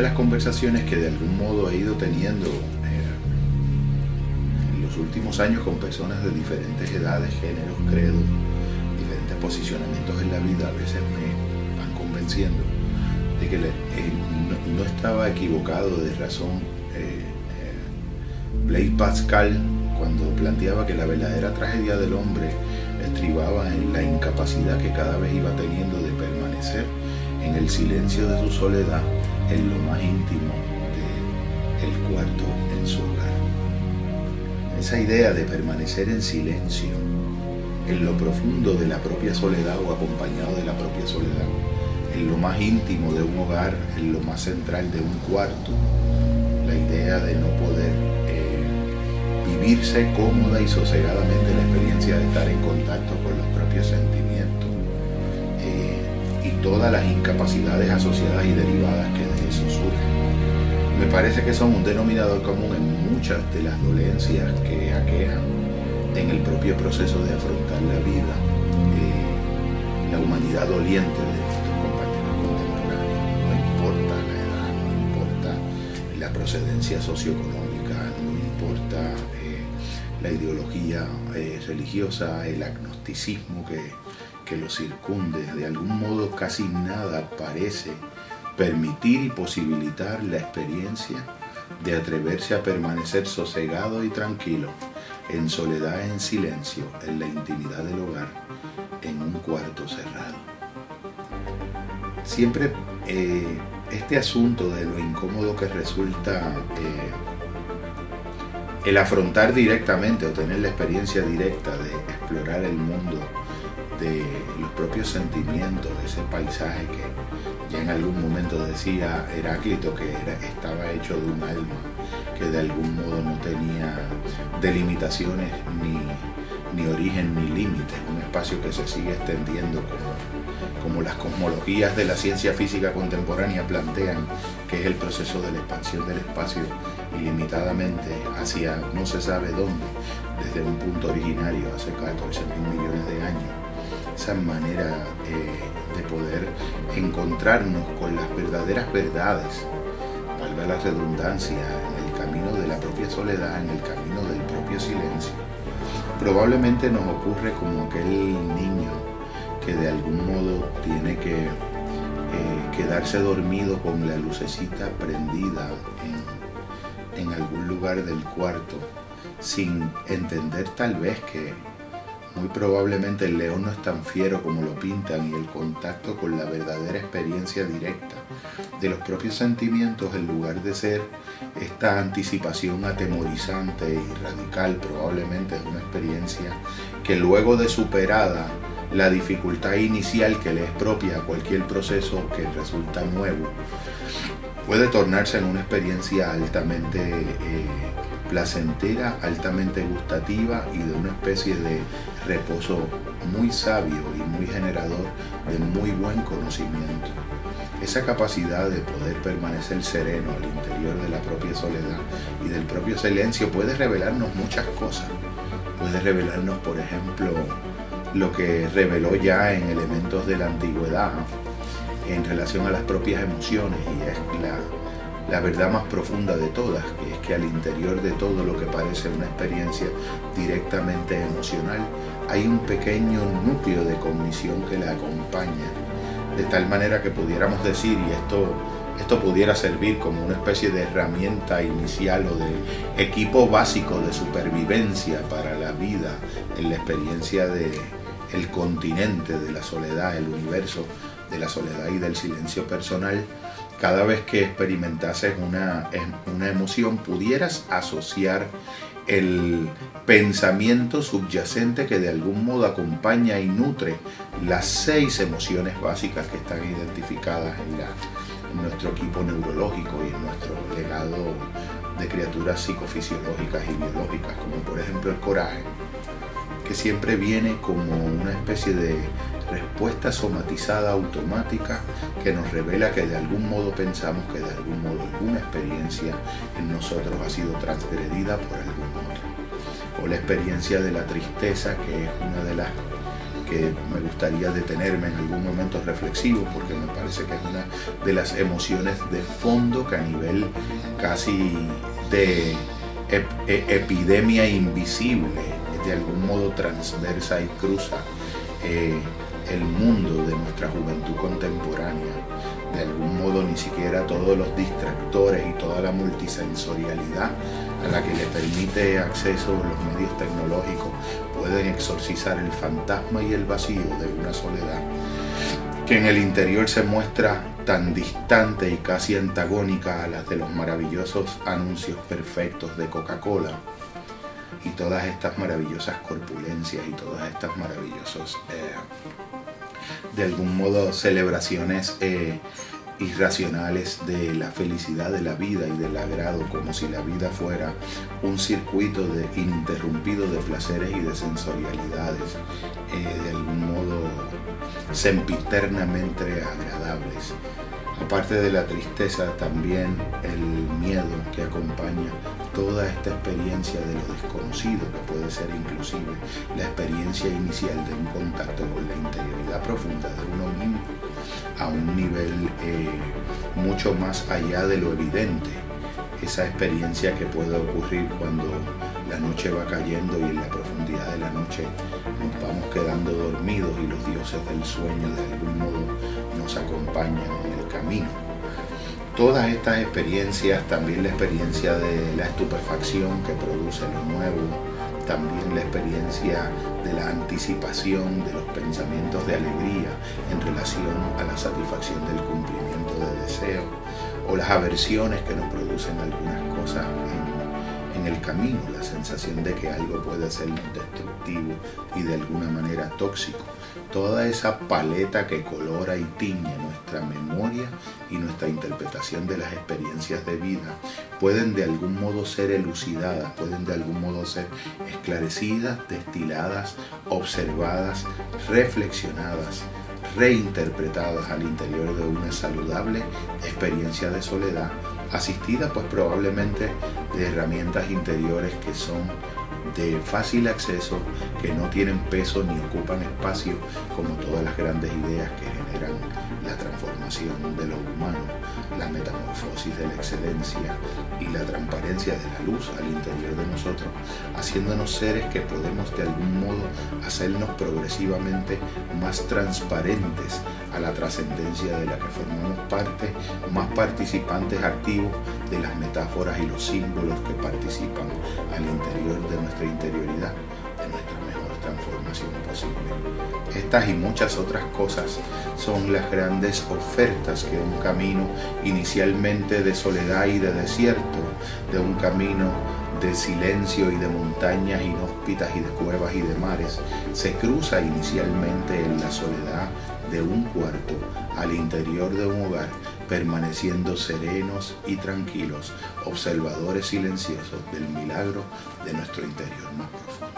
de las conversaciones que de algún modo he ido teniendo eh, en los últimos años con personas de diferentes edades, géneros, credos, diferentes posicionamientos en la vida, a veces me van convenciendo de que eh, no, estaba equivocado de razón eh, Blaise Pascal cuando planteaba que la verdadera tragedia del hombre estribaba en la incapacidad que cada vez iba teniendo de permanecer en el silencio de su soledad, en lo más íntimo del cuarto en su hogar. Esa idea de permanecer en silencio, en lo profundo de la propia soledad o acompañado de la propia soledad, en lo más íntimo de un hogar, en lo más central de un cuarto, la idea de no poder eh, vivirse cómoda y sosegadamente la experiencia todas las incapacidades asociadas y derivadas que de eso surgen. Me parece que son un denominador común en muchas de las dolencias que aquejan en el propio proceso de afrontar la vida, eh, la humanidad doliente de procedencia socioeconómica, no importa eh, la ideología eh, religiosa, el agnosticismo que, que lo circunde, de algún modo casi nada parece permitir y posibilitar la experiencia de atreverse a permanecer sosegado y tranquilo, en soledad, en silencio, en la intimidad del hogar, en un cuarto cerrado. Siempre eh, este asunto de lo incómodo que resulta eh, el afrontar directamente o tener la experiencia directa de explorar el mundo de los propios sentimientos, de ese paisaje que ya en algún momento decía Heráclito que estaba hecho de un alma, que de algún modo no tenía delimitaciones ni, ni origen ni límites, un espacio que se sigue extendiendo como como las cosmologías de la ciencia física contemporánea plantean, que es el proceso de la expansión del espacio ilimitadamente hacia no se sabe dónde, desde un punto originario hace 14 mil millones de años. Esa manera eh, de poder encontrarnos con las verdaderas verdades, valga la redundancia, en el camino de la propia soledad, en el camino del propio silencio, probablemente nos ocurre como aquel niño que de algún modo tiene que eh, quedarse dormido con la lucecita prendida en, en algún lugar del cuarto, sin entender tal vez que muy probablemente el león no es tan fiero como lo pintan y el contacto con la verdadera experiencia directa de los propios sentimientos en lugar de ser esta anticipación atemorizante y radical probablemente de una experiencia que luego de superada la dificultad inicial que le es propia a cualquier proceso que resulta nuevo, puede tornarse en una experiencia altamente eh, placentera, altamente gustativa y de una especie de reposo muy sabio y muy generador de muy buen conocimiento. Esa capacidad de poder permanecer sereno al interior de la propia soledad y del propio silencio puede revelarnos muchas cosas. Puede revelarnos, por ejemplo, lo que reveló ya en elementos de la antigüedad en relación a las propias emociones y es la, la verdad más profunda de todas, que es que al interior de todo lo que parece una experiencia directamente emocional, hay un pequeño núcleo de cognición que la acompaña, de tal manera que pudiéramos decir, y esto, esto pudiera servir como una especie de herramienta inicial o de equipo básico de supervivencia para la vida en la experiencia de, el continente de la soledad, el universo de la soledad y del silencio personal, cada vez que experimentases una, una emoción pudieras asociar el pensamiento subyacente que de algún modo acompaña y nutre las seis emociones básicas que están identificadas en, nuestro equipo neurológico y en nuestro legado de criaturas psicofisiológicas y biológicas, como por ejemplo el coraje, que siempre viene como una especie de respuesta somatizada automática que nos revela que de algún modo pensamos que de algún modo alguna experiencia en nosotros ha sido transgredida por algún otro. O la experiencia de la tristeza, que es una de las que me gustaría detenerme en algún momento reflexivo porque me parece que es una de las emociones de fondo que a nivel casi de e, epidemia invisible de algún modo transversa y cruza eh, el mundo de nuestra juventud contemporánea. De algún modo ni siquiera todos los distractores y toda la multisensorialidad a la que le permite acceso los medios tecnológicos pueden exorcizar el fantasma y el vacío de una soledad que en el interior se muestra tan distante y casi antagónica a las de los maravillosos anuncios perfectos de Coca-Cola y todas estas maravillosas corpulencias y todas estas maravillosos, eh, de algún modo, celebraciones eh, irracionales de la felicidad de la vida y del agrado, como si la vida fuera un circuito de, ininterrumpido de placeres y de sensorialidades, eh, de algún modo sempiternamente agradables. Aparte de la tristeza, también el miedo que acompaña toda esta experiencia de lo desconocido, que puede ser inclusive la experiencia inicial de un contacto con la interioridad profunda de uno mismo, a un nivel eh, mucho más allá de lo evidente. Esa experiencia que puede ocurrir cuando la noche va cayendo y en la profundidad de la noche nos vamos quedando dormidos y los dioses del sueño de algún modo nos acompañan en el camino. Todas estas experiencias, también la experiencia de la estupefacción que produce lo nuevo, también la experiencia de la anticipación de los pensamientos de alegría en relación a la satisfacción del cumplimiento de deseos, o las aversiones que nos producen algunas cosas en el camino, la sensación de que algo puede ser destructivo y de alguna manera tóxico. Toda esa paleta que colora y tiñe nuestra memoria y nuestra interpretación de las experiencias de vida pueden de algún modo ser elucidadas, pueden de algún modo ser esclarecidas, destiladas, observadas, reflexionadas reinterpretadas al interior de una saludable experiencia de soledad asistida pues probablemente de herramientas interiores que son de fácil acceso, que no tienen peso ni ocupan espacio como todas las grandes ideas que generan la transformación de lo humano, la metamorfosis de la excelencia y la transparencia de la luz al interior de nosotros, haciéndonos seres que podemos de algún modo hacernos progresivamente más transparentes a la trascendencia de la que formamos parte, más participantes activos de las metáforas y los símbolos que participan al interior de nuestra interioridad, de transformación posible. Estas y muchas otras cosas son las grandes ofertas que un camino inicialmente de soledad y de desierto, de un camino de silencio y de montañas inhóspitas y de cuevas y de mares, se cruza inicialmente en la soledad de un cuarto al interior de un hogar, permaneciendo serenos y tranquilos, observadores silenciosos del milagro de nuestro interior más profundo.